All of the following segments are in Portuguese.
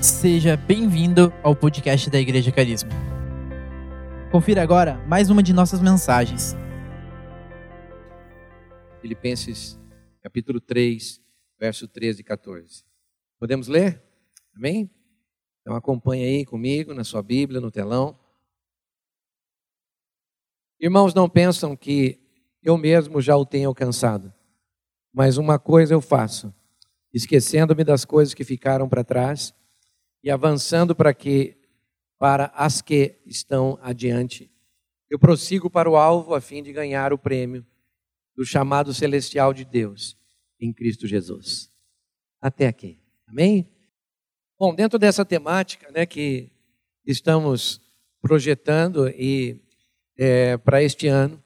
Seja bem-vindo ao podcast da Igreja Carisma. Confira agora mais uma de nossas mensagens. Filipenses capítulo 3, verso 13 e 14. Podemos ler? Amém? Então acompanhe aí comigo na sua Bíblia, no telão. Irmãos, não pensam que eu mesmo já o tenho alcançado, mas uma coisa eu faço, esquecendo-me das coisas que ficaram para trás e avançando para que para as que estão adiante. Eu prossigo para o alvo a fim de ganhar o prêmio do chamado celestial de Deus em Cristo Jesus. Até aqui. Amém? Bom, dentro dessa temática, né, que estamos projetando e é, para este ano,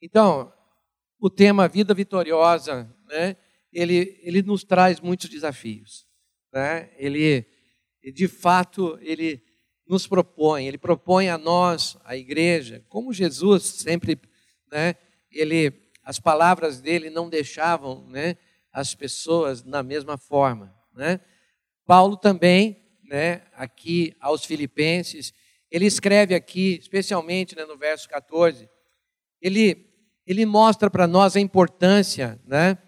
então o tema vida vitoriosa, né, ele ele nos traz muitos desafios, né? Ele de fato, ele nos propõe, ele propõe a nós, a igreja, como Jesus sempre, né, ele, as palavras dele não deixavam, né, as pessoas na mesma forma, né? Paulo também, né, aqui aos filipenses, ele escreve aqui, especialmente né, no verso 14, ele, ele mostra para nós a importância, né,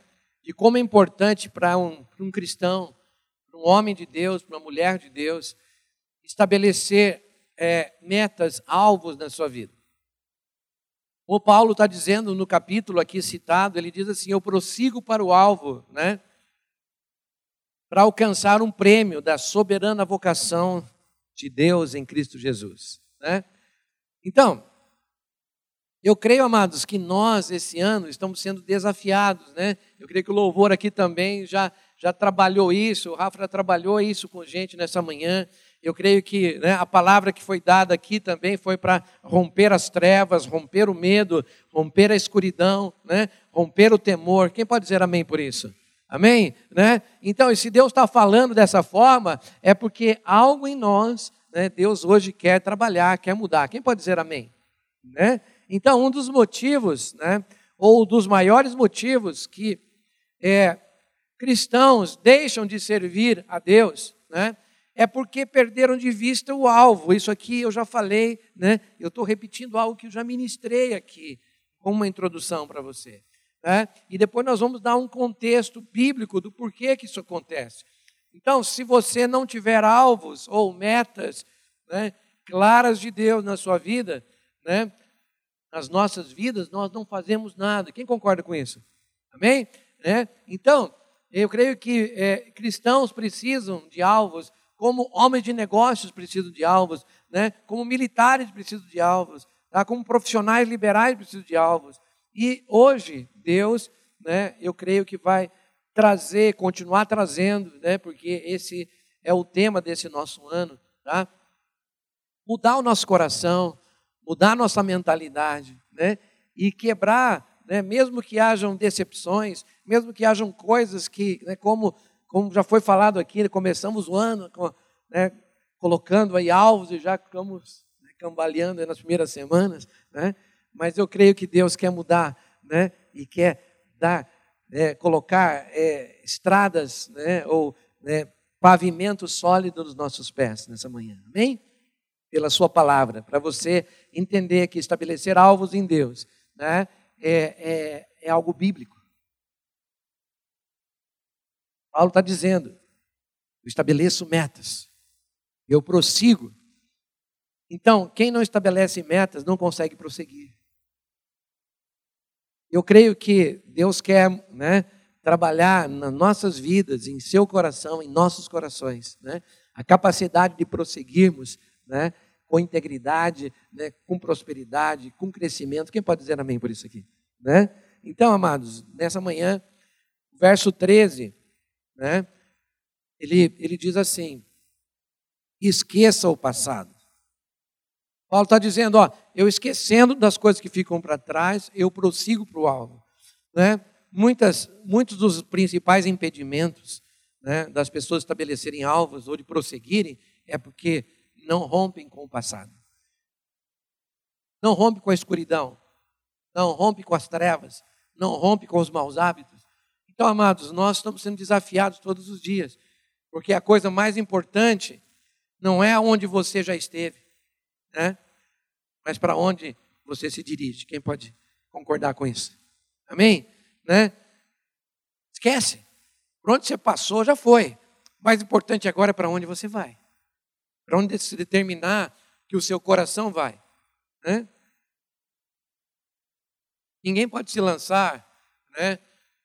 de como é importante para um, um cristão para um homem de Deus, para uma mulher de Deus, estabelecer é, metas, alvos na sua vida. O Paulo está dizendo no capítulo aqui citado, ele diz assim: Eu prossigo para o alvo, né? Para alcançar um prêmio da soberana vocação de Deus em Cristo Jesus, né? Então, eu creio, amados, que nós esse ano estamos sendo desafiados, né? Eu creio que o louvor aqui também já já trabalhou isso, o Rafa já trabalhou isso com gente nessa manhã. Eu creio que né, a palavra que foi dada aqui também foi para romper as trevas, romper o medo, romper a escuridão, né, romper o temor. Quem pode dizer amém por isso? Amém? Né? Então, se Deus está falando dessa forma, é porque algo em nós, né, Deus hoje quer trabalhar, quer mudar. Quem pode dizer amém? Né? Então, um dos motivos, né, ou dos maiores motivos que é, cristãos deixam de servir a Deus, né? É porque perderam de vista o alvo. Isso aqui eu já falei, né? Eu estou repetindo algo que eu já ministrei aqui, como uma introdução para você. Né? E depois nós vamos dar um contexto bíblico do porquê que isso acontece. Então, se você não tiver alvos ou metas né, claras de Deus na sua vida, né, nas nossas vidas, nós não fazemos nada. Quem concorda com isso? Amém? Né? Então, eu creio que é, cristãos precisam de alvos, como homens de negócios precisam de alvos, né? como militares precisam de alvos, tá? como profissionais liberais precisam de alvos. E hoje, Deus, né, eu creio que vai trazer, continuar trazendo, né, porque esse é o tema desse nosso ano, tá? mudar o nosso coração, mudar a nossa mentalidade, né? e quebrar né, mesmo que hajam decepções, mesmo que hajam coisas que, né, como, como já foi falado aqui, começamos o ano com, né, colocando aí alvos e já ficamos né, cambaleando nas primeiras semanas, né, mas eu creio que Deus quer mudar né, e quer dar, é, colocar é, estradas né, ou né, pavimento sólido nos nossos pés nessa manhã, amém? Pela Sua palavra, para você entender que estabelecer alvos em Deus, né, é, é, é algo bíblico. Paulo está dizendo: eu estabeleço metas, eu prossigo. Então, quem não estabelece metas não consegue prosseguir. Eu creio que Deus quer né, trabalhar nas nossas vidas, em seu coração, em nossos corações, né, a capacidade de prosseguirmos né, com integridade, né, com prosperidade, com crescimento. Quem pode dizer amém por isso aqui? Né? Então, amados, nessa manhã, verso 13, né, ele, ele diz assim: esqueça o passado. Paulo está dizendo, ó, eu esquecendo das coisas que ficam para trás, eu prossigo para o alvo. Né? Muitas, muitos dos principais impedimentos né, das pessoas estabelecerem alvos ou de prosseguirem é porque não rompem com o passado. Não rompem com a escuridão. Não rompe com as trevas. Não rompe com os maus hábitos. Então, amados, nós estamos sendo desafiados todos os dias. Porque a coisa mais importante não é onde você já esteve, né? Mas para onde você se dirige. Quem pode concordar com isso? Amém? Né? Esquece. Por onde você passou, já foi. O mais importante agora é para onde você vai. Para onde se determinar que o seu coração vai. Né? Ninguém pode se lançar né,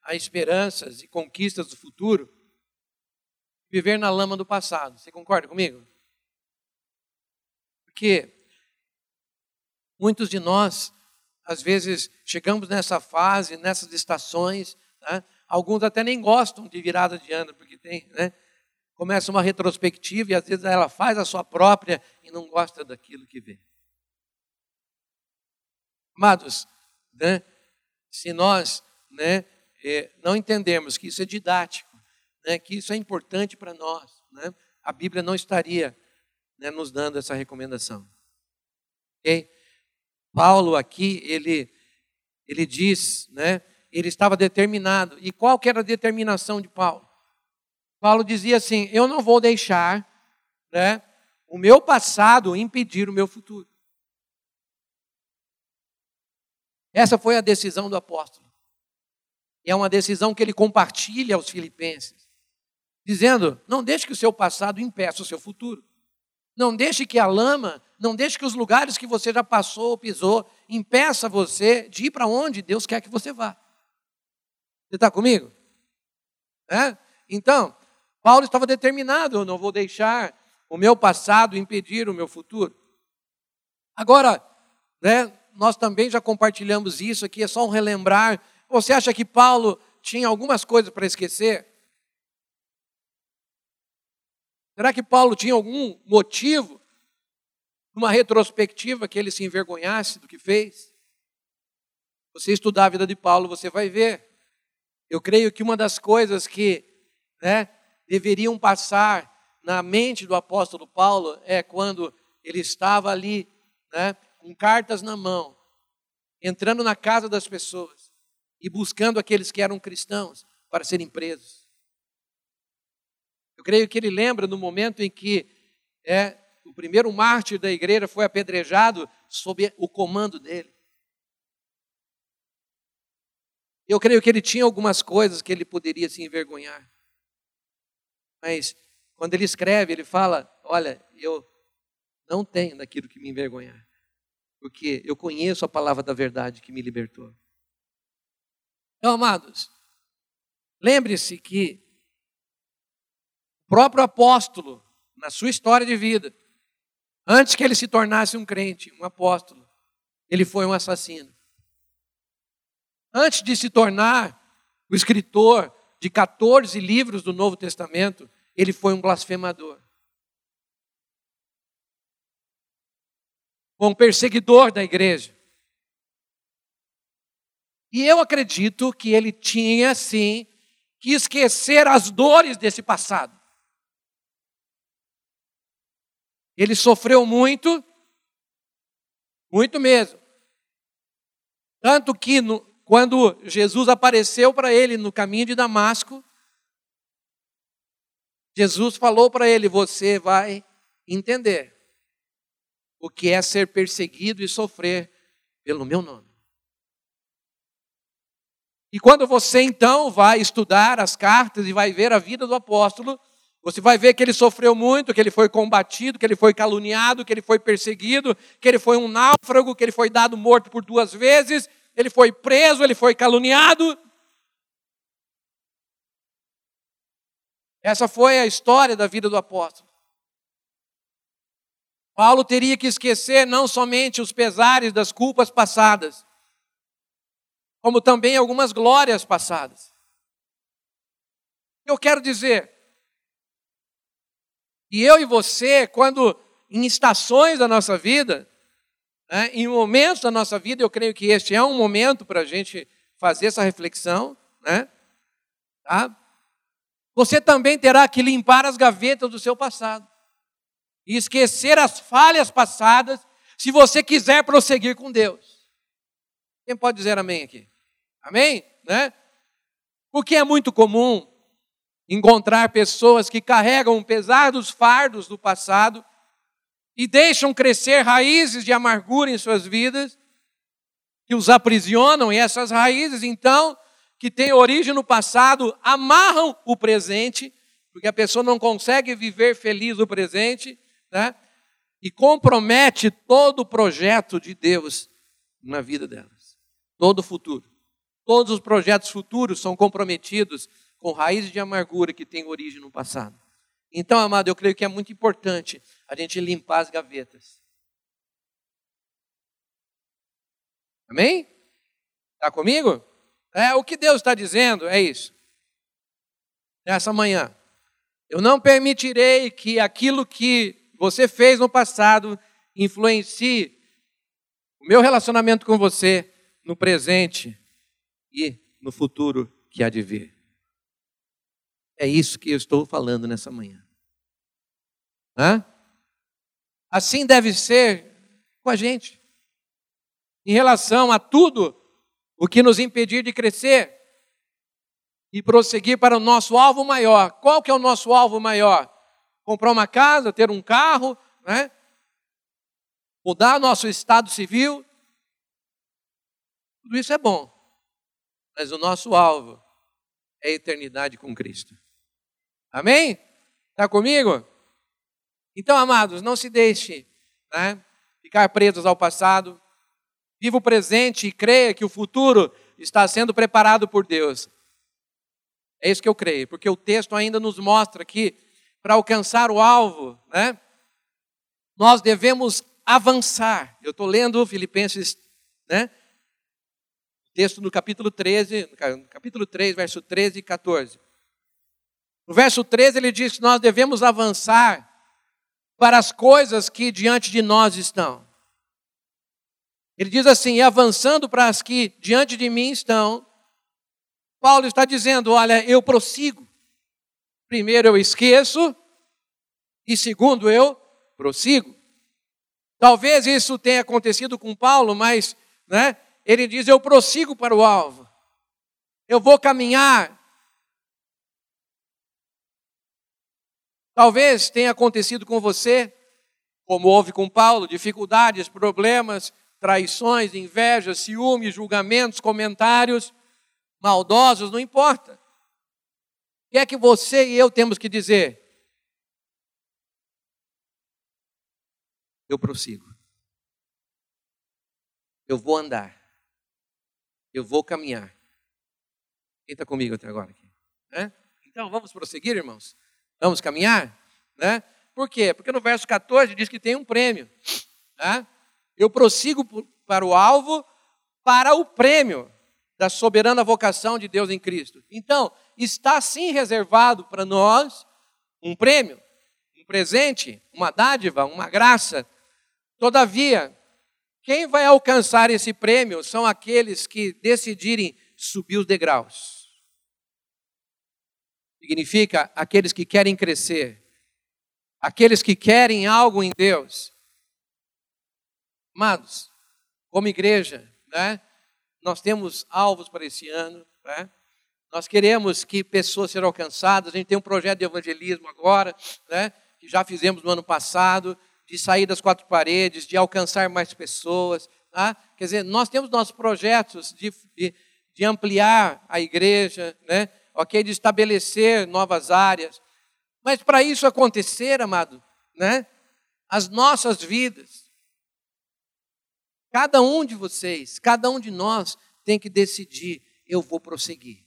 a esperanças e conquistas do futuro viver na lama do passado. Você concorda comigo? Porque muitos de nós, às vezes, chegamos nessa fase, nessas estações, né? alguns até nem gostam de virada de ano, porque tem, né? começa uma retrospectiva e às vezes ela faz a sua própria e não gosta daquilo que vê. Amados, né, se nós né, é, não entendemos que isso é didático, né, que isso é importante para nós, né, a Bíblia não estaria né, nos dando essa recomendação. Okay? Paulo aqui, ele, ele diz, né, ele estava determinado. E qual que era a determinação de Paulo? Paulo dizia assim: Eu não vou deixar né, o meu passado impedir o meu futuro. Essa foi a decisão do apóstolo. É uma decisão que ele compartilha aos filipenses, dizendo: Não deixe que o seu passado impeça o seu futuro. Não deixe que a lama, não deixe que os lugares que você já passou ou pisou impeça você de ir para onde Deus quer que você vá. Você está comigo? É? Então, Paulo estava determinado, eu não vou deixar o meu passado impedir o meu futuro. Agora, né, nós também já compartilhamos isso aqui, é só um relembrar. Você acha que Paulo tinha algumas coisas para esquecer? Será que Paulo tinha algum motivo, uma retrospectiva, que ele se envergonhasse do que fez? Você estudar a vida de Paulo, você vai ver. Eu creio que uma das coisas que né, deveriam passar na mente do apóstolo Paulo é quando ele estava ali, né, com cartas na mão, entrando na casa das pessoas e buscando aqueles que eram cristãos para serem presos. Eu creio que ele lembra no momento em que é, o primeiro mártir da igreja foi apedrejado sob o comando dele. Eu creio que ele tinha algumas coisas que ele poderia se envergonhar. Mas quando ele escreve, ele fala: Olha, eu não tenho daquilo que me envergonhar, porque eu conheço a palavra da verdade que me libertou. Então, amados, lembre-se que o próprio apóstolo, na sua história de vida, antes que ele se tornasse um crente, um apóstolo, ele foi um assassino. Antes de se tornar o escritor de 14 livros do Novo Testamento, ele foi um blasfemador. Um perseguidor da igreja. E eu acredito que ele tinha, sim, que esquecer as dores desse passado. Ele sofreu muito, muito mesmo. Tanto que no, quando Jesus apareceu para ele no caminho de Damasco, Jesus falou para ele: Você vai entender o que é ser perseguido e sofrer pelo meu nome. E quando você então vai estudar as cartas e vai ver a vida do apóstolo, você vai ver que ele sofreu muito, que ele foi combatido, que ele foi caluniado, que ele foi perseguido, que ele foi um náufrago, que ele foi dado morto por duas vezes, ele foi preso, ele foi caluniado. Essa foi a história da vida do apóstolo. Paulo teria que esquecer não somente os pesares das culpas passadas, como também algumas glórias passadas. Eu quero dizer, e eu e você, quando em estações da nossa vida, né? Em momentos da nossa vida, eu creio que este é um momento para a gente fazer essa reflexão. Né? Tá? Você também terá que limpar as gavetas do seu passado e esquecer as falhas passadas, se você quiser prosseguir com Deus. Quem pode dizer amém aqui? Amém? Né? Porque é muito comum encontrar pessoas que carregam pesar dos fardos do passado e deixam crescer raízes de amargura em suas vidas, que os aprisionam, e essas raízes, então, que têm origem no passado, amarram o presente, porque a pessoa não consegue viver feliz o presente, né? e compromete todo o projeto de Deus na vida delas, todo o futuro. Todos os projetos futuros são comprometidos com raízes de amargura que têm origem no passado. Então, amado, eu creio que é muito importante a gente limpar as gavetas. Amém? Está comigo? É, o que Deus está dizendo é isso. Nessa manhã, eu não permitirei que aquilo que você fez no passado influencie o meu relacionamento com você no presente e no futuro que há de vir. É isso que eu estou falando nessa manhã. Hã? Assim deve ser com a gente. Em relação a tudo o que nos impedir de crescer e prosseguir para o nosso alvo maior. Qual que é o nosso alvo maior? Comprar uma casa, ter um carro, né? mudar nosso estado civil. Tudo isso é bom. Mas o nosso alvo é a eternidade com Cristo. Amém? Está comigo? Então, amados, não se deixe né, ficar presos ao passado. Viva o presente e creia que o futuro está sendo preparado por Deus. É isso que eu creio, porque o texto ainda nos mostra que para alcançar o alvo, né, nós devemos avançar. Eu estou lendo Filipenses, né, texto no capítulo 13, no capítulo 3, verso 13 e 14. No verso 13 ele diz que nós devemos avançar para as coisas que diante de nós estão. Ele diz assim: avançando para as que diante de mim estão. Paulo está dizendo: olha, eu prossigo. Primeiro eu esqueço, e segundo eu prossigo. Talvez isso tenha acontecido com Paulo, mas né, ele diz: eu prossigo para o alvo. Eu vou caminhar Talvez tenha acontecido com você, como houve com Paulo, dificuldades, problemas, traições, invejas, ciúmes, julgamentos, comentários maldosos, não importa. O que é que você e eu temos que dizer? Eu prossigo. Eu vou andar. Eu vou caminhar. Quem está comigo até agora? Aqui? É? Então vamos prosseguir, irmãos? Vamos caminhar? Né? Por quê? Porque no verso 14 diz que tem um prêmio. Né? Eu prossigo para o alvo, para o prêmio da soberana vocação de Deus em Cristo. Então, está sim reservado para nós um prêmio, um presente, uma dádiva, uma graça. Todavia, quem vai alcançar esse prêmio são aqueles que decidirem subir os degraus. Significa aqueles que querem crescer, aqueles que querem algo em Deus. Amados, como igreja, né, nós temos alvos para esse ano, né? Nós queremos que pessoas sejam alcançadas. A gente tem um projeto de evangelismo agora, né, que já fizemos no ano passado, de sair das quatro paredes, de alcançar mais pessoas. Tá? Quer dizer, nós temos nossos projetos de, de, de ampliar a igreja, né, ok? De estabelecer novas áreas. Mas para isso acontecer, amado, né? As nossas vidas, cada um de vocês, cada um de nós tem que decidir: eu vou prosseguir,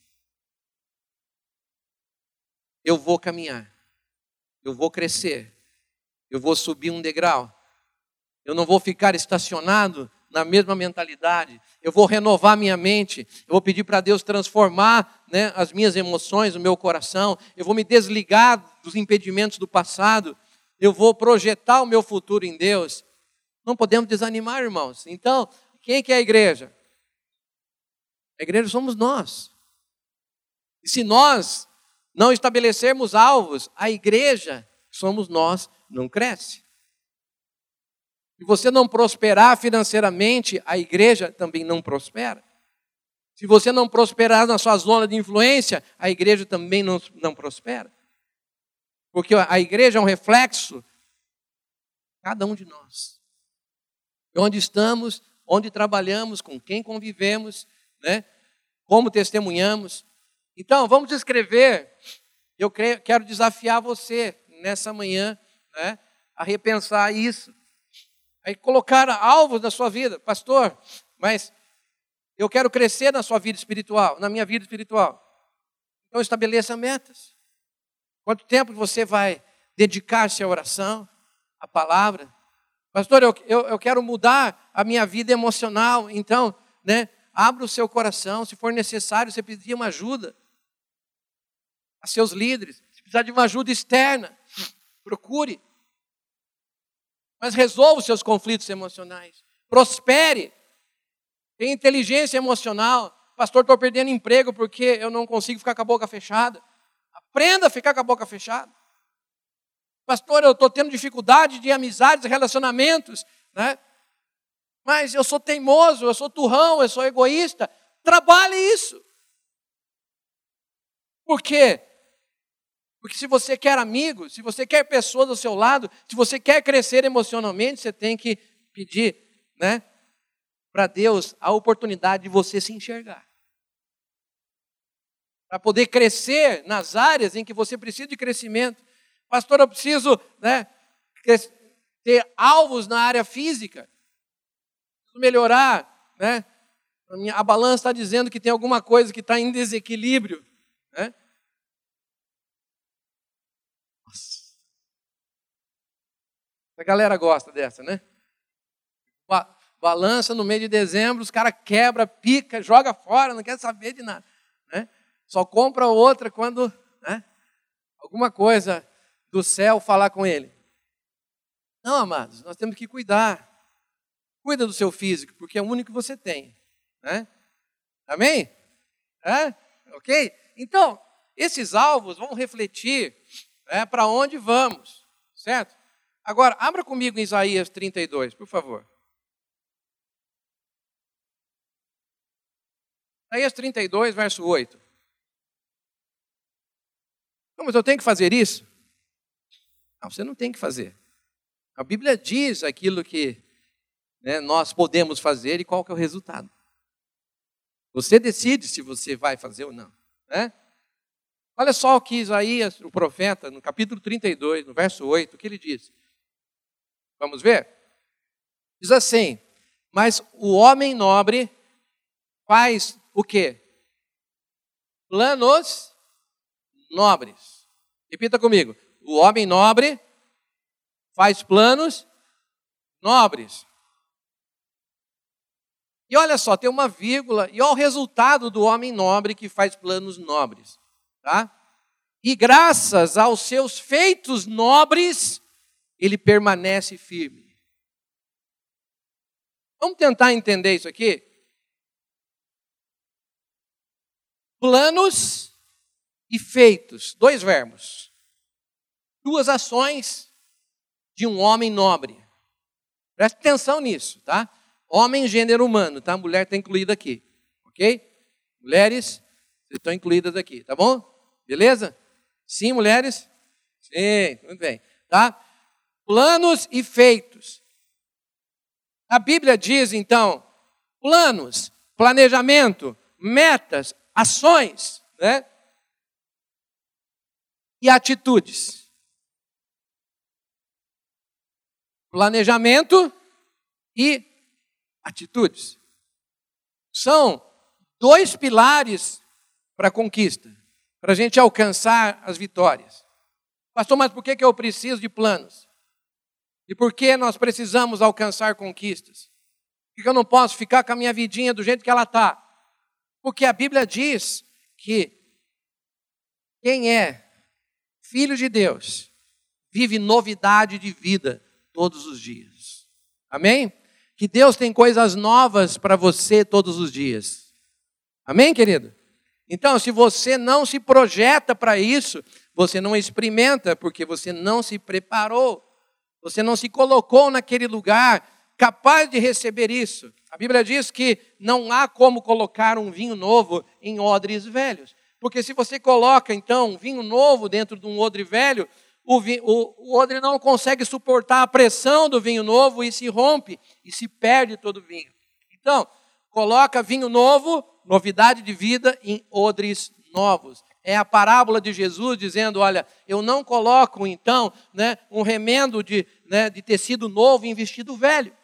eu vou caminhar, eu vou crescer, eu vou subir um degrau, eu não vou ficar estacionado na mesma mentalidade. Eu vou renovar minha mente. Eu vou pedir para Deus transformar né, as minhas emoções, o meu coração. Eu vou me desligar dos impedimentos do passado. Eu vou projetar o meu futuro em Deus. Não podemos desanimar, irmãos. Então, quem que é a igreja? A igreja somos nós. E se nós não estabelecermos alvos, a igreja somos nós, não cresce e você não prosperar financeiramente, a igreja também não prospera. Se você não prosperar na sua zona de influência, a igreja também não, não prospera. Porque a igreja é um reflexo cada um de nós. Onde estamos, onde trabalhamos, com quem convivemos, né? como testemunhamos. Então, vamos escrever. Eu quero desafiar você nessa manhã né? a repensar isso. Aí colocar alvos na sua vida. Pastor, mas eu quero crescer na sua vida espiritual, na minha vida espiritual. Então estabeleça metas. Quanto tempo você vai dedicar-se à oração, à palavra? Pastor, eu, eu, eu, quero mudar a minha vida emocional. Então, né, abra o seu coração. Se for necessário, você pedir uma ajuda a seus líderes. Se precisar de uma ajuda externa, procure. Mas resolva os seus conflitos emocionais. Prospere. Tenha inteligência emocional. Pastor, estou perdendo emprego porque eu não consigo ficar com a boca fechada. Aprenda a ficar com a boca fechada. Pastor, eu estou tendo dificuldade de amizades, relacionamentos, né? Mas eu sou teimoso, eu sou turrão, eu sou egoísta. Trabalhe isso. Por quê? Porque se você quer amigos, se você quer pessoas do seu lado, se você quer crescer emocionalmente, você tem que pedir, né, para Deus a oportunidade de você se enxergar para poder crescer nas áreas em que você precisa de crescimento. Pastor, eu preciso né, ter alvos na área física, preciso melhorar. Né? A balança está dizendo que tem alguma coisa que está em desequilíbrio. Né? A galera gosta dessa, né? Balança no meio de dezembro, os caras quebra, pica, joga fora, não quer saber de nada. Só compra outra quando né, alguma coisa do céu falar com ele. Não, amados, nós temos que cuidar. Cuida do seu físico, porque é o único que você tem. Né? Amém? É? Ok? Então, esses alvos vão refletir né, para onde vamos, certo? Agora, abra comigo em Isaías 32, por favor. Isaías 32, verso 8. Não, mas eu tenho que fazer isso? Não, você não tem que fazer. A Bíblia diz aquilo que né, nós podemos fazer e qual que é o resultado. Você decide se você vai fazer ou não. Né? Olha só o que Isaías, o profeta, no capítulo 32, no verso 8, o que ele diz. Vamos ver? Diz assim: Mas o homem nobre faz o quê? Planos nobres. Repita comigo. O homem nobre faz planos nobres. E olha só, tem uma vírgula, e olha o resultado do homem nobre que faz planos nobres. Tá? E graças aos seus feitos nobres, ele permanece firme. Vamos tentar entender isso aqui? Planos e feitos, dois verbos, duas ações de um homem nobre. Preste atenção nisso, tá? Homem, gênero humano, tá? Mulher está incluída aqui, ok? Mulheres estão incluídas aqui, tá bom? Beleza? Sim, mulheres? Sim, muito bem, tá? Planos e feitos. A Bíblia diz, então, planos, planejamento, metas, ações, né? e atitudes. Planejamento e atitudes. São dois pilares para a conquista, para a gente alcançar as vitórias. Pastor, mas por que, que eu preciso de planos? E por que nós precisamos alcançar conquistas? Por que eu não posso ficar com a minha vidinha do jeito que ela está? Porque a Bíblia diz que quem é filho de Deus, vive novidade de vida todos os dias. Amém? Que Deus tem coisas novas para você todos os dias. Amém, querido? Então, se você não se projeta para isso, você não experimenta, porque você não se preparou, você não se colocou naquele lugar capaz de receber isso. A Bíblia diz que não há como colocar um vinho novo em odres velhos. Porque se você coloca, então, um vinho novo dentro de um odre velho, o, vinho, o, o odre não consegue suportar a pressão do vinho novo e se rompe e se perde todo o vinho. Então, coloca vinho novo, novidade de vida, em odres novos. É a parábola de Jesus dizendo: olha, eu não coloco então né, um remendo de, né, de tecido novo em vestido velho.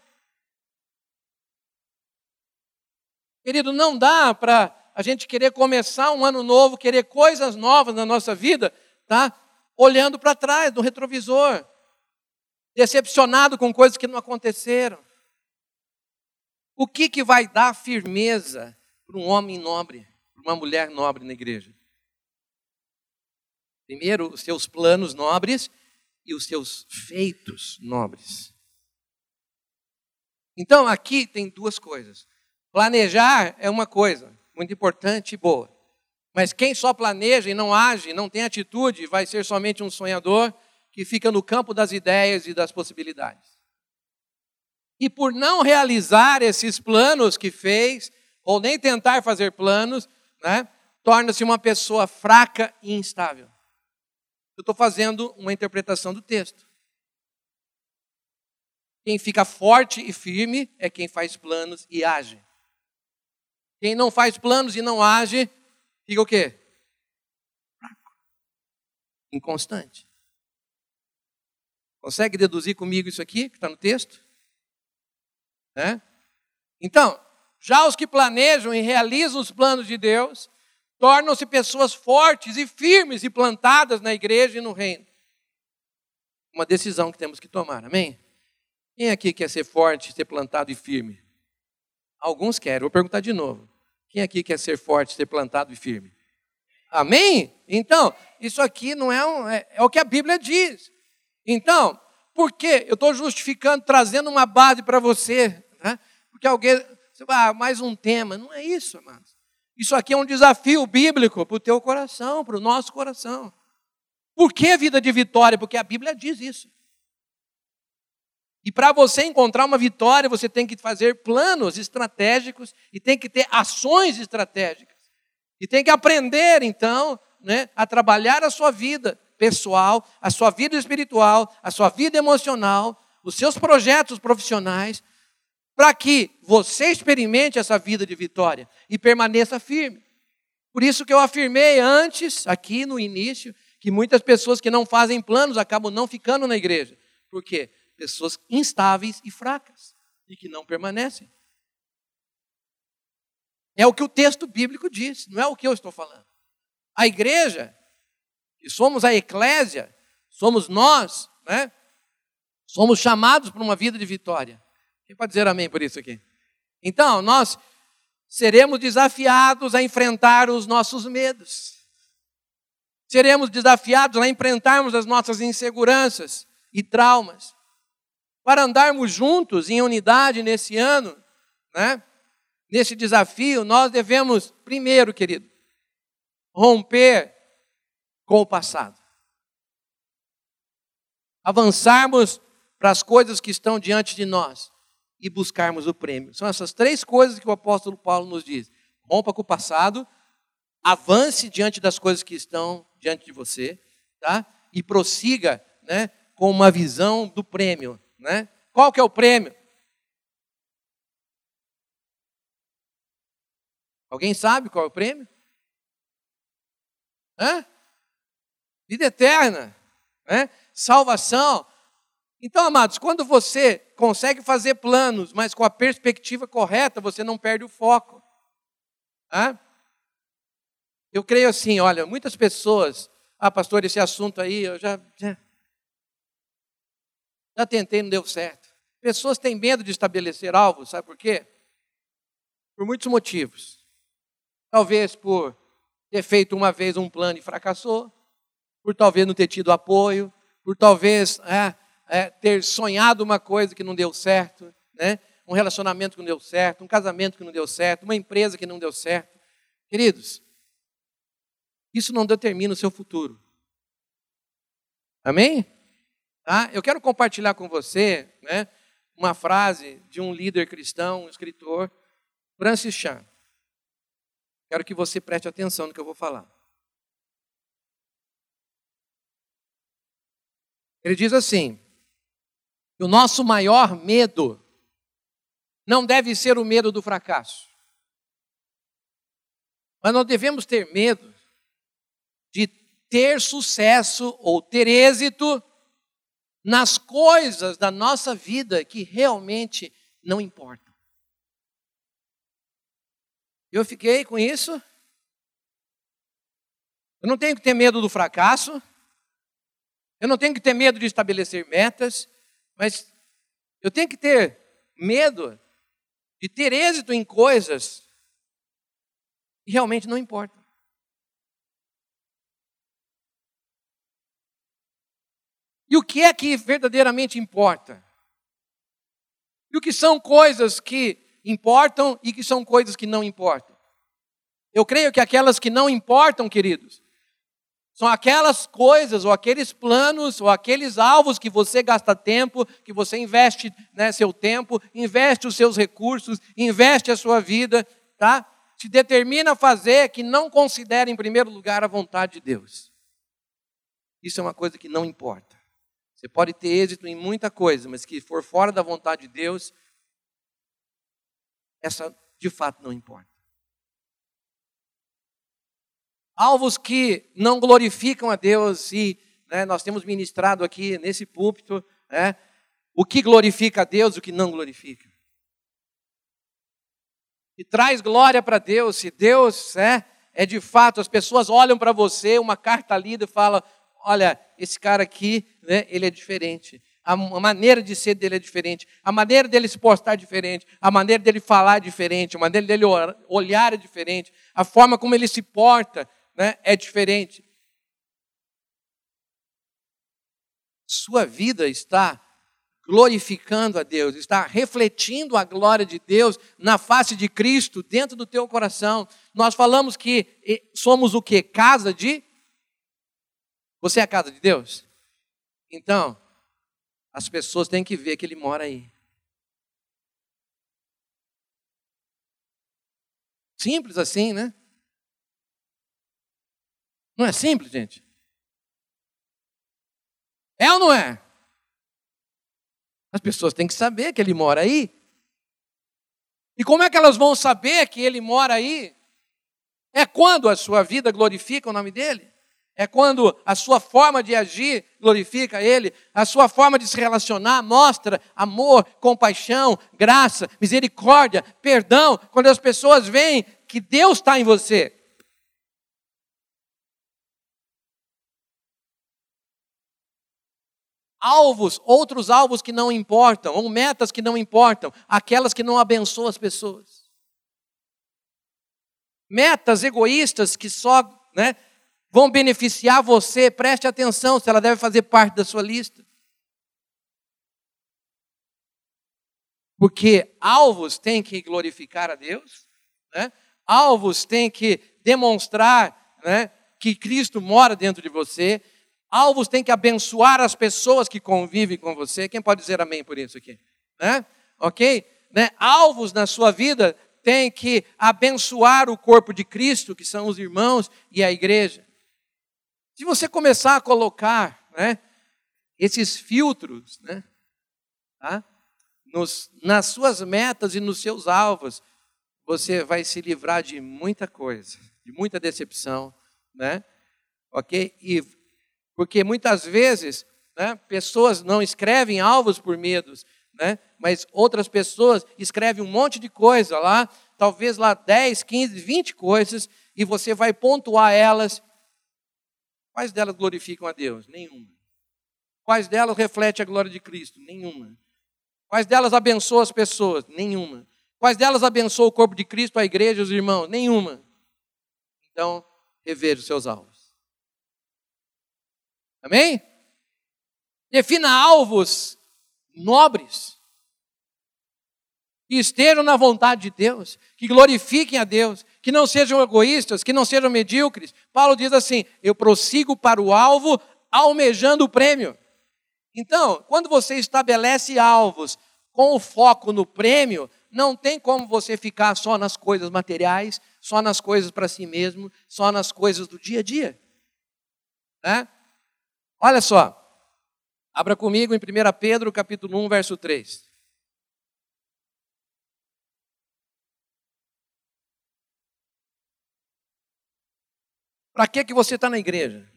Querido, não dá para a gente querer começar um ano novo, querer coisas novas na nossa vida, tá? Olhando para trás, no retrovisor, decepcionado com coisas que não aconteceram. O que, que vai dar firmeza para um homem nobre, para uma mulher nobre na igreja? Primeiro, os seus planos nobres e os seus feitos nobres. Então, aqui tem duas coisas. Planejar é uma coisa muito importante e boa. Mas quem só planeja e não age, não tem atitude, vai ser somente um sonhador que fica no campo das ideias e das possibilidades. E por não realizar esses planos que fez, ou nem tentar fazer planos, né, torna-se uma pessoa fraca e instável. Eu estou fazendo uma interpretação do texto. Quem fica forte e firme é quem faz planos e age. Quem não faz planos e não age, fica o quê? Fraco. Inconstante. Consegue deduzir comigo isso aqui, que está no texto? É? Então, já os que planejam e realizam os planos de Deus, tornam-se pessoas fortes e firmes e plantadas na igreja e no reino. Uma decisão que temos que tomar, amém? Quem aqui quer ser forte, ser plantado e firme? Alguns querem. Vou perguntar de novo. Quem aqui quer ser forte, ser plantado e firme? Amém? Então, isso aqui não é, um, é, é o que a Bíblia diz. Então, por que eu estou justificando, trazendo uma base para você? Né? Porque alguém, ah, mais um tema. Não é isso, amados. Isso aqui é um desafio bíblico para o teu coração, para o nosso coração. Por que vida de vitória? Porque a Bíblia diz isso. E para você encontrar uma vitória, você tem que fazer planos estratégicos e tem que ter ações estratégicas. E tem que aprender, então, né, a trabalhar a sua vida pessoal, a sua vida espiritual, a sua vida emocional, os seus projetos profissionais, para que você experimente essa vida de vitória e permaneça firme. Por isso que eu afirmei antes, aqui no início, que muitas pessoas que não fazem planos acabam não ficando na igreja. Por quê? pessoas instáveis e fracas e que não permanecem. É o que o texto bíblico diz, não é o que eu estou falando. A igreja, que somos a eclésia, somos nós, né? Somos chamados para uma vida de vitória. Quem pode dizer amém por isso aqui? Então, nós seremos desafiados a enfrentar os nossos medos. Seremos desafiados a enfrentarmos as nossas inseguranças e traumas para andarmos juntos em unidade nesse ano, né? nesse desafio, nós devemos, primeiro, querido, romper com o passado. Avançarmos para as coisas que estão diante de nós e buscarmos o prêmio. São essas três coisas que o apóstolo Paulo nos diz: rompa com o passado, avance diante das coisas que estão diante de você, tá? E prossiga, né, com uma visão do prêmio, né? Qual que é o prêmio? Alguém sabe qual é o prêmio? Hã? Vida eterna, né? salvação. Então, amados, quando você consegue fazer planos, mas com a perspectiva correta, você não perde o foco. Eu creio assim, olha, muitas pessoas, ah, pastor, esse assunto aí, eu já, já já tentei, não deu certo. Pessoas têm medo de estabelecer alvos, sabe por quê? Por muitos motivos. Talvez por ter feito uma vez um plano e fracassou, por talvez não ter tido apoio, por talvez é, é, ter sonhado uma coisa que não deu certo, né? um relacionamento que não deu certo, um casamento que não deu certo, uma empresa que não deu certo. Queridos, isso não determina o seu futuro. Amém? Tá? Eu quero compartilhar com você né, uma frase de um líder cristão, um escritor, Francis Chan. Quero que você preste atenção no que eu vou falar. Ele diz assim: o nosso maior medo não deve ser o medo do fracasso, mas nós devemos ter medo de ter sucesso ou ter êxito nas coisas da nossa vida que realmente não importam. Eu fiquei com isso. Eu não tenho que ter medo do fracasso. Eu não tenho que ter medo de estabelecer metas. Mas eu tenho que ter medo de ter êxito em coisas que realmente não importam. E o que é que verdadeiramente importa? E o que são coisas que importam e que são coisas que não importam? Eu creio que aquelas que não importam, queridos, são aquelas coisas, ou aqueles planos, ou aqueles alvos que você gasta tempo, que você investe né, seu tempo, investe os seus recursos, investe a sua vida, tá? Se determina a fazer que não considera em primeiro lugar a vontade de Deus. Isso é uma coisa que não importa. Você pode ter êxito em muita coisa, mas que for fora da vontade de Deus, essa de fato não importa. Alvos que não glorificam a Deus, e né, nós temos ministrado aqui nesse púlpito né, o que glorifica a Deus o que não glorifica. E traz glória para Deus, se Deus é, é de fato, as pessoas olham para você, uma carta lida e falam: olha, esse cara aqui, né, ele é diferente. A maneira de ser dele é diferente, a maneira dele se postar é diferente, a maneira dele falar é diferente, a maneira dele olhar é diferente, a forma como ele se porta né, é diferente. Sua vida está glorificando a Deus, está refletindo a glória de Deus na face de Cristo dentro do teu coração. Nós falamos que somos o que? Casa de você é a casa de Deus? Então, as pessoas têm que ver que ele mora aí. Simples assim, né? Não é simples, gente? É ou não é? As pessoas têm que saber que ele mora aí. E como é que elas vão saber que ele mora aí? É quando a sua vida glorifica o nome dele? É quando a sua forma de agir glorifica Ele, a sua forma de se relacionar mostra amor, compaixão, graça, misericórdia, perdão. Quando as pessoas veem que Deus está em você. Alvos, outros alvos que não importam, ou metas que não importam, aquelas que não abençoam as pessoas. Metas egoístas que só né, vão beneficiar você, preste atenção se ela deve fazer parte da sua lista. Porque alvos têm que glorificar a Deus, né? alvos têm que demonstrar né, que Cristo mora dentro de você, alvos têm que abençoar as pessoas que convivem com você. Quem pode dizer amém por isso aqui? Né? Ok? Né? Alvos na sua vida têm que abençoar o corpo de Cristo, que são os irmãos e a igreja. Se você começar a colocar né, esses filtros né, tá, nos, nas suas metas e nos seus alvos, você vai se livrar de muita coisa, de muita decepção, né? Ok? E porque muitas vezes né, pessoas não escrevem alvos por medos, né? Mas outras pessoas escrevem um monte de coisa lá, talvez lá 10, 15, 20 coisas, e você vai pontuar elas Quais delas glorificam a Deus? Nenhuma. Quais delas refletem a glória de Cristo? Nenhuma. Quais delas abençoam as pessoas? Nenhuma. Quais delas abençoam o corpo de Cristo, a igreja, os irmãos? Nenhuma. Então, reveja os seus alvos. Amém? Defina alvos nobres que estejam na vontade de Deus, que glorifiquem a Deus, que não sejam egoístas, que não sejam medíocres. Paulo diz assim: eu prossigo para o alvo, almejando o prêmio. Então, quando você estabelece alvos com o foco no prêmio, não tem como você ficar só nas coisas materiais, só nas coisas para si mesmo, só nas coisas do dia a dia. Né? Olha só, abra comigo em 1 Pedro, capítulo 1, verso 3. Para que, que você está na igreja?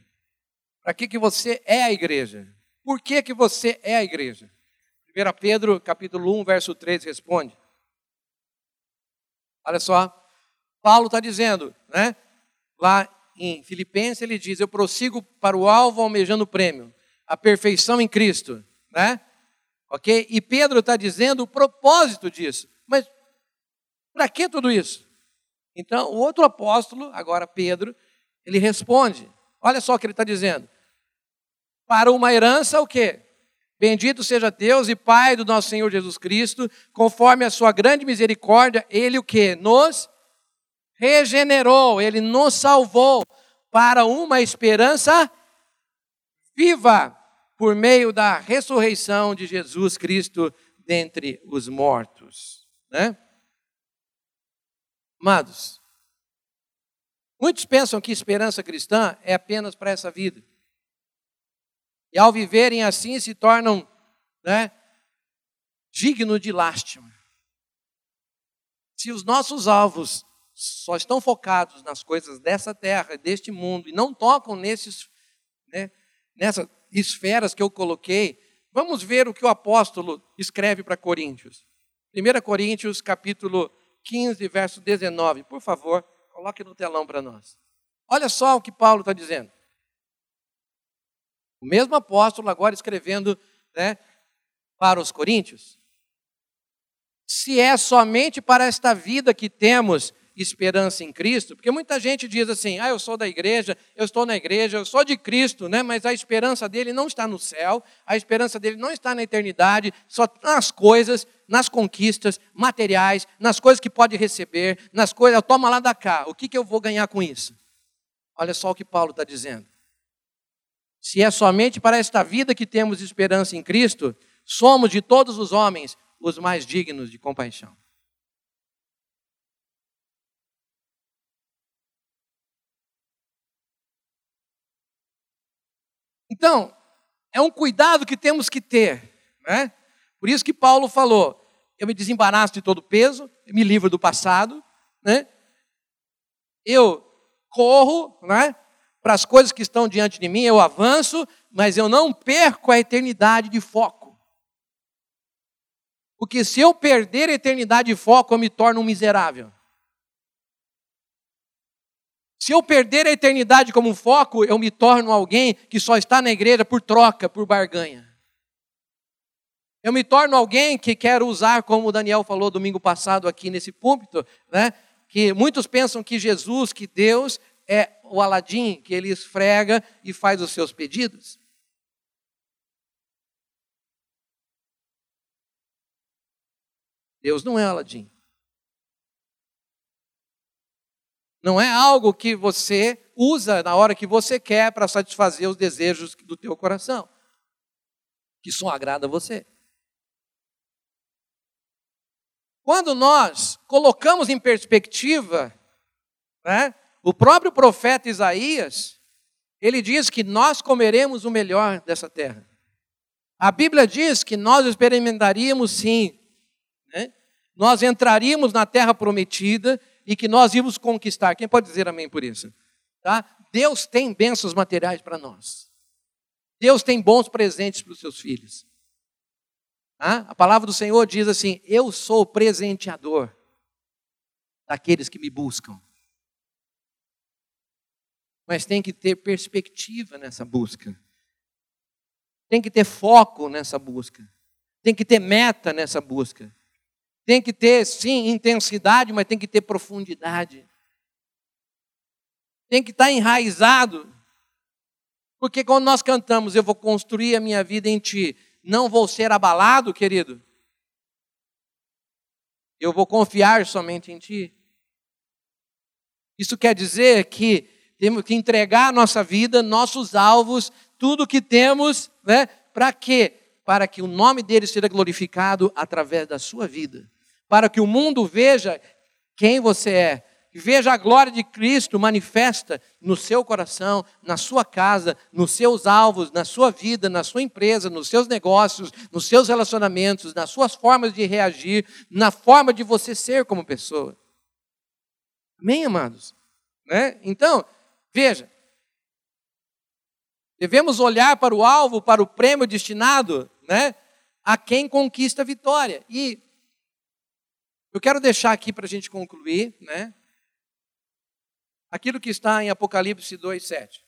Para que, que você é a igreja? Por que, que você é a igreja? 1 Pedro, capítulo 1, verso 3, responde. Olha só, Paulo está dizendo, né? Lá em Filipenses ele diz: Eu prossigo para o alvo almejando o prêmio, a perfeição em Cristo, né? Ok? E Pedro está dizendo o propósito disso. Mas para que tudo isso? Então, o outro apóstolo, agora Pedro, ele responde. Olha só o que ele está dizendo. Para uma herança, o quê? Bendito seja Deus e Pai do nosso Senhor Jesus Cristo, conforme a sua grande misericórdia, Ele o que? Nos regenerou, Ele nos salvou para uma esperança viva, por meio da ressurreição de Jesus Cristo dentre os mortos. Né? Amados, Muitos pensam que esperança cristã é apenas para essa vida. E ao viverem assim se tornam né, dignos de lástima. Se os nossos alvos só estão focados nas coisas dessa terra, deste mundo, e não tocam nesses, né, nessas esferas que eu coloquei, vamos ver o que o apóstolo escreve para Coríntios. 1 Coríntios, capítulo 15, verso 19. Por favor, Coloque no telão para nós. Olha só o que Paulo está dizendo. O mesmo apóstolo agora escrevendo né, para os coríntios. Se é somente para esta vida que temos esperança em Cristo, porque muita gente diz assim: ah, eu sou da igreja, eu estou na igreja, eu sou de Cristo, né? mas a esperança dele não está no céu, a esperança dele não está na eternidade, só nas coisas, nas conquistas materiais, nas coisas que pode receber, nas coisas, toma lá da cá, o que, que eu vou ganhar com isso? Olha só o que Paulo está dizendo. Se é somente para esta vida que temos esperança em Cristo, somos de todos os homens os mais dignos de compaixão. Então, é um cuidado que temos que ter. Né? Por isso que Paulo falou: eu me desembaraço de todo peso, me livro do passado, né? eu corro né, para as coisas que estão diante de mim, eu avanço, mas eu não perco a eternidade de foco. Porque se eu perder a eternidade de foco, eu me torno um miserável. Se eu perder a eternidade como foco, eu me torno alguém que só está na igreja por troca, por barganha. Eu me torno alguém que quer usar, como o Daniel falou domingo passado aqui nesse púlpito, né? que muitos pensam que Jesus, que Deus, é o Aladim, que ele esfrega e faz os seus pedidos. Deus não é Aladim. Não é algo que você usa na hora que você quer para satisfazer os desejos do teu coração, que só agrada a você. Quando nós colocamos em perspectiva, né, o próprio profeta Isaías, ele diz que nós comeremos o melhor dessa terra. A Bíblia diz que nós experimentaríamos sim, né? nós entraríamos na terra prometida e que nós íamos conquistar. Quem pode dizer amém por isso? Tá? Deus tem bênçãos materiais para nós. Deus tem bons presentes para os seus filhos. Tá? A palavra do Senhor diz assim: Eu sou presenteador daqueles que me buscam. Mas tem que ter perspectiva nessa busca. Tem que ter foco nessa busca. Tem que ter meta nessa busca. Tem que ter, sim, intensidade, mas tem que ter profundidade. Tem que estar enraizado. Porque quando nós cantamos, eu vou construir a minha vida em Ti, não vou ser abalado, querido. Eu vou confiar somente em Ti. Isso quer dizer que temos que entregar a nossa vida, nossos alvos, tudo que temos, né? Para quê? Para que o nome dele seja glorificado através da sua vida, para que o mundo veja quem você é, veja a glória de Cristo manifesta no seu coração, na sua casa, nos seus alvos, na sua vida, na sua empresa, nos seus negócios, nos seus relacionamentos, nas suas formas de reagir, na forma de você ser como pessoa. Amém, amados? Né? Então, veja, devemos olhar para o alvo, para o prêmio destinado né, a quem conquista a vitória. E eu quero deixar aqui para a gente concluir, né, aquilo que está em Apocalipse 2, 7.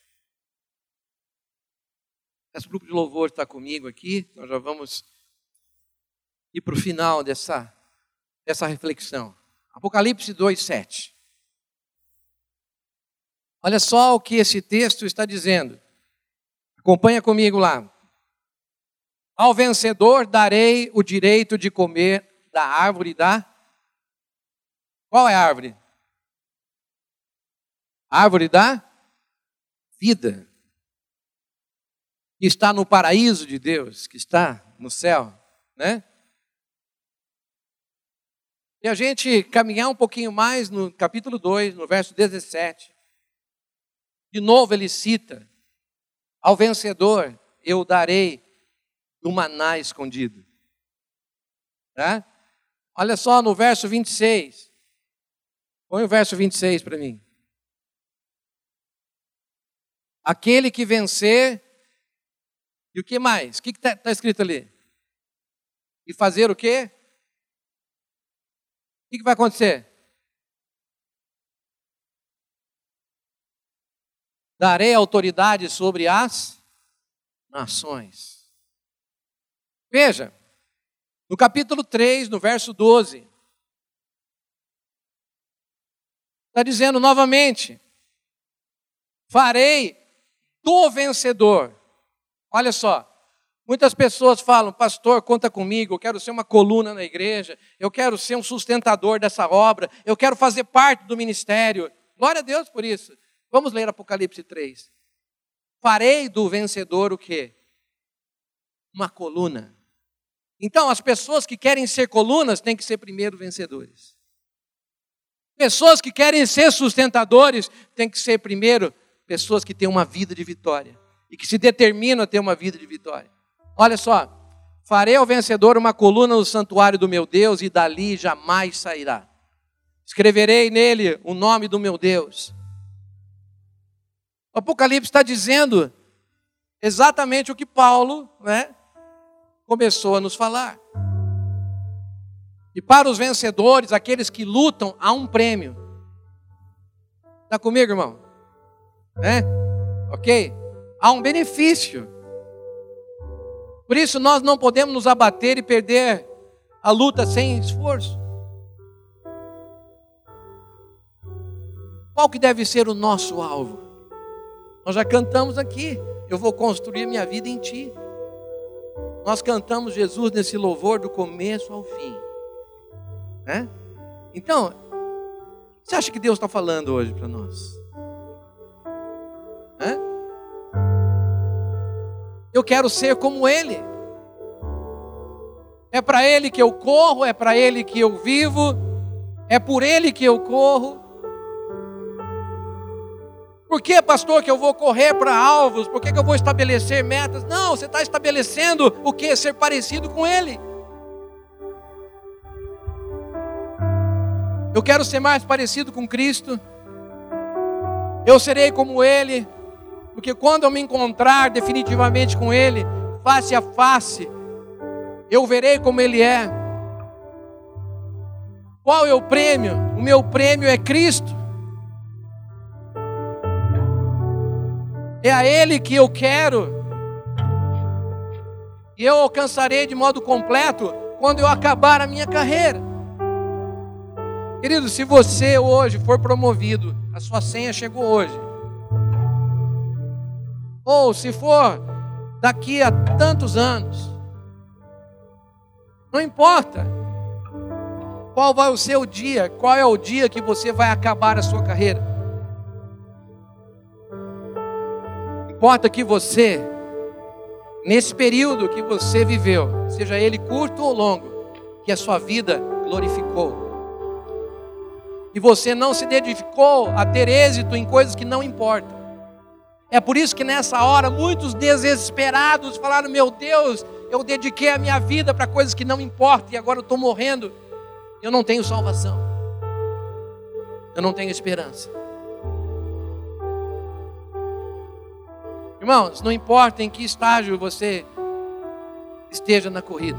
Esse grupo de louvor está comigo aqui, nós já vamos ir para o final dessa, dessa reflexão. Apocalipse 2, 7. Olha só o que esse texto está dizendo. Acompanha comigo lá. Ao vencedor darei o direito de comer da árvore da. Qual é a árvore? árvore da vida. Que está no paraíso de Deus, que está no céu, né? E a gente caminhar um pouquinho mais no capítulo 2, no verso 17. De novo ele cita: Ao vencedor eu darei do maná escondido. Tá? Olha só no verso 26. Põe o verso 26 para mim. Aquele que vencer. E o que mais? O que está tá escrito ali? E fazer o quê? O que, que vai acontecer? Darei autoridade sobre as nações. Veja, no capítulo 3, no verso 12, está dizendo novamente: Farei do vencedor. Olha só, muitas pessoas falam, pastor, conta comigo, eu quero ser uma coluna na igreja, eu quero ser um sustentador dessa obra, eu quero fazer parte do ministério. Glória a Deus por isso. Vamos ler Apocalipse 3. Farei do vencedor o quê? Uma coluna. Então, as pessoas que querem ser colunas têm que ser primeiro vencedores. Pessoas que querem ser sustentadores têm que ser primeiro pessoas que têm uma vida de vitória e que se determinam a ter uma vida de vitória. Olha só, farei ao vencedor uma coluna no santuário do meu Deus e dali jamais sairá. Escreverei nele o nome do meu Deus. O Apocalipse está dizendo exatamente o que Paulo né, começou a nos falar. E para os vencedores, aqueles que lutam, há um prêmio. Está comigo, irmão? né? Ok? Há um benefício. Por isso nós não podemos nos abater e perder a luta sem esforço. Qual que deve ser o nosso alvo? Nós já cantamos aqui. Eu vou construir minha vida em Ti. Nós cantamos Jesus nesse louvor do começo ao fim. Né? Então, você acha que Deus está falando hoje para nós? Eu quero ser como Ele. É para Ele que eu corro, é para Ele que eu vivo, é por Ele que eu corro. Por que, pastor, que eu vou correr para alvos? Por que, que eu vou estabelecer metas? Não, você está estabelecendo o que? Ser parecido com Ele. Eu quero ser mais parecido com Cristo. Eu serei como Ele. Porque quando eu me encontrar definitivamente com Ele, face a face, eu verei como Ele é. Qual é o prêmio? O meu prêmio é Cristo. É a Ele que eu quero. E eu alcançarei de modo completo quando eu acabar a minha carreira. Querido, se você hoje for promovido, a sua senha chegou hoje. Ou se for daqui a tantos anos, não importa qual vai o seu dia, qual é o dia que você vai acabar a sua carreira. Importa que você nesse período que você viveu, seja ele curto ou longo, que a sua vida glorificou. E você não se dedicou a ter êxito em coisas que não importam. É por isso que nessa hora muitos desesperados falaram: Meu Deus, eu dediquei a minha vida para coisas que não importam e agora eu estou morrendo. Eu não tenho salvação. Eu não tenho esperança. Irmãos, não importa em que estágio você esteja na corrida.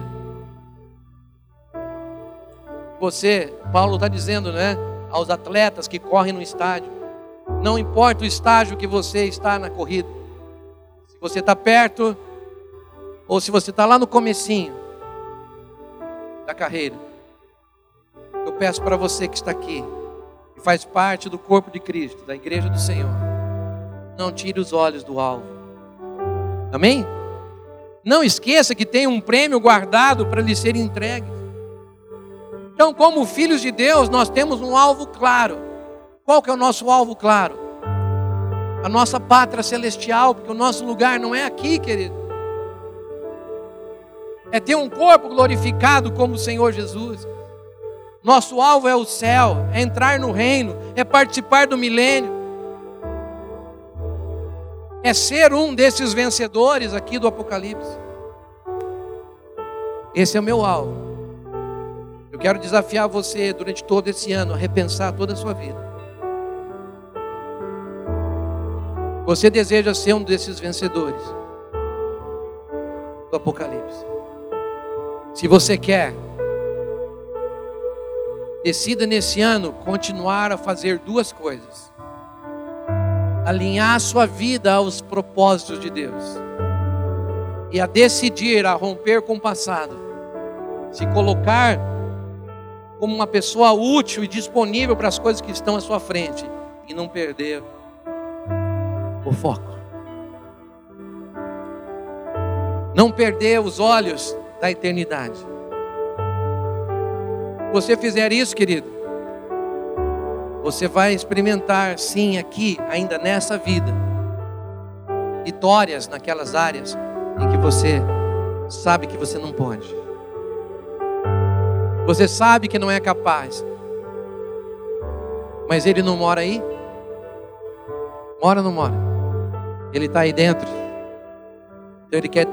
Você, Paulo está dizendo, né, aos atletas que correm no estádio, não importa o estágio que você está na corrida. Se você está perto ou se você está lá no comecinho da carreira. Eu peço para você que está aqui, que faz parte do corpo de Cristo, da igreja do Senhor, não tire os olhos do alvo. Amém? Não esqueça que tem um prêmio guardado para lhe ser entregue. Então, como filhos de Deus, nós temos um alvo claro. Qual que é o nosso alvo claro? A nossa pátria celestial, porque o nosso lugar não é aqui, querido. É ter um corpo glorificado como o Senhor Jesus. Nosso alvo é o céu, é entrar no reino, é participar do milênio é ser um desses vencedores aqui do Apocalipse. Esse é o meu alvo. Eu quero desafiar você durante todo esse ano a repensar toda a sua vida. Você deseja ser um desses vencedores do Apocalipse. Se você quer, decida nesse ano continuar a fazer duas coisas alinhar a sua vida aos propósitos de Deus e a decidir a romper com o passado, se colocar como uma pessoa útil e disponível para as coisas que estão à sua frente e não perder o foco. Não perder os olhos da eternidade. Se você fizer isso, querido, você vai experimentar, sim, aqui, ainda nessa vida, vitórias naquelas áreas em que você sabe que você não pode. Você sabe que não é capaz. Mas ele não mora aí? Mora ou não mora? Ele está aí dentro. Então ele quer,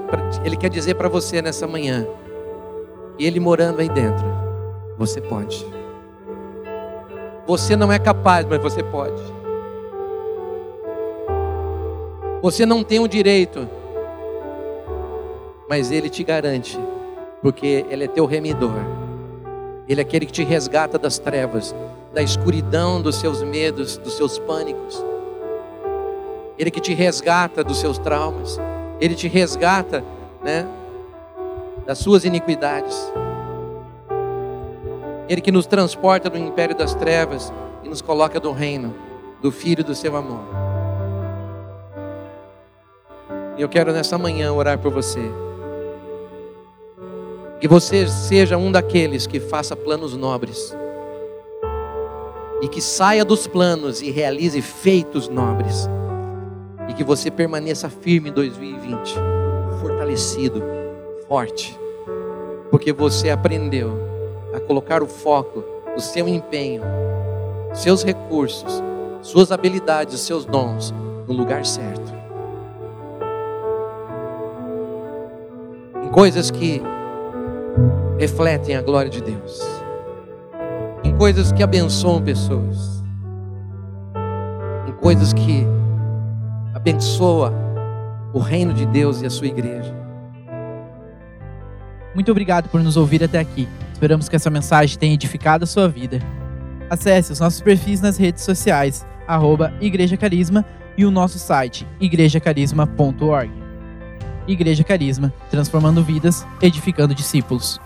ele quer dizer para você nessa manhã. E ele morando aí dentro, você pode. Você não é capaz, mas você pode. Você não tem o direito, mas Ele te garante, porque Ele é teu remidor. Ele é aquele que te resgata das trevas, da escuridão, dos seus medos, dos seus pânicos. Ele que te resgata dos seus traumas. Ele te resgata, né, das suas iniquidades. Ele que nos transporta do império das trevas e nos coloca do reino do Filho do seu amor. E eu quero nessa manhã orar por você. Que você seja um daqueles que faça planos nobres. E que saia dos planos e realize feitos nobres. E que você permaneça firme em 2020, fortalecido, forte. Porque você aprendeu a colocar o foco do seu empenho, seus recursos, suas habilidades, seus dons no lugar certo. Em coisas que refletem a glória de Deus. Em coisas que abençoam pessoas. Em coisas que abençoa o reino de Deus e a sua igreja. Muito obrigado por nos ouvir até aqui. Esperamos que essa mensagem tenha edificado a sua vida. Acesse os nossos perfis nas redes sociais, arroba Igreja Carisma e o nosso site, igrejacarisma.org. Igreja Carisma, transformando vidas, edificando discípulos.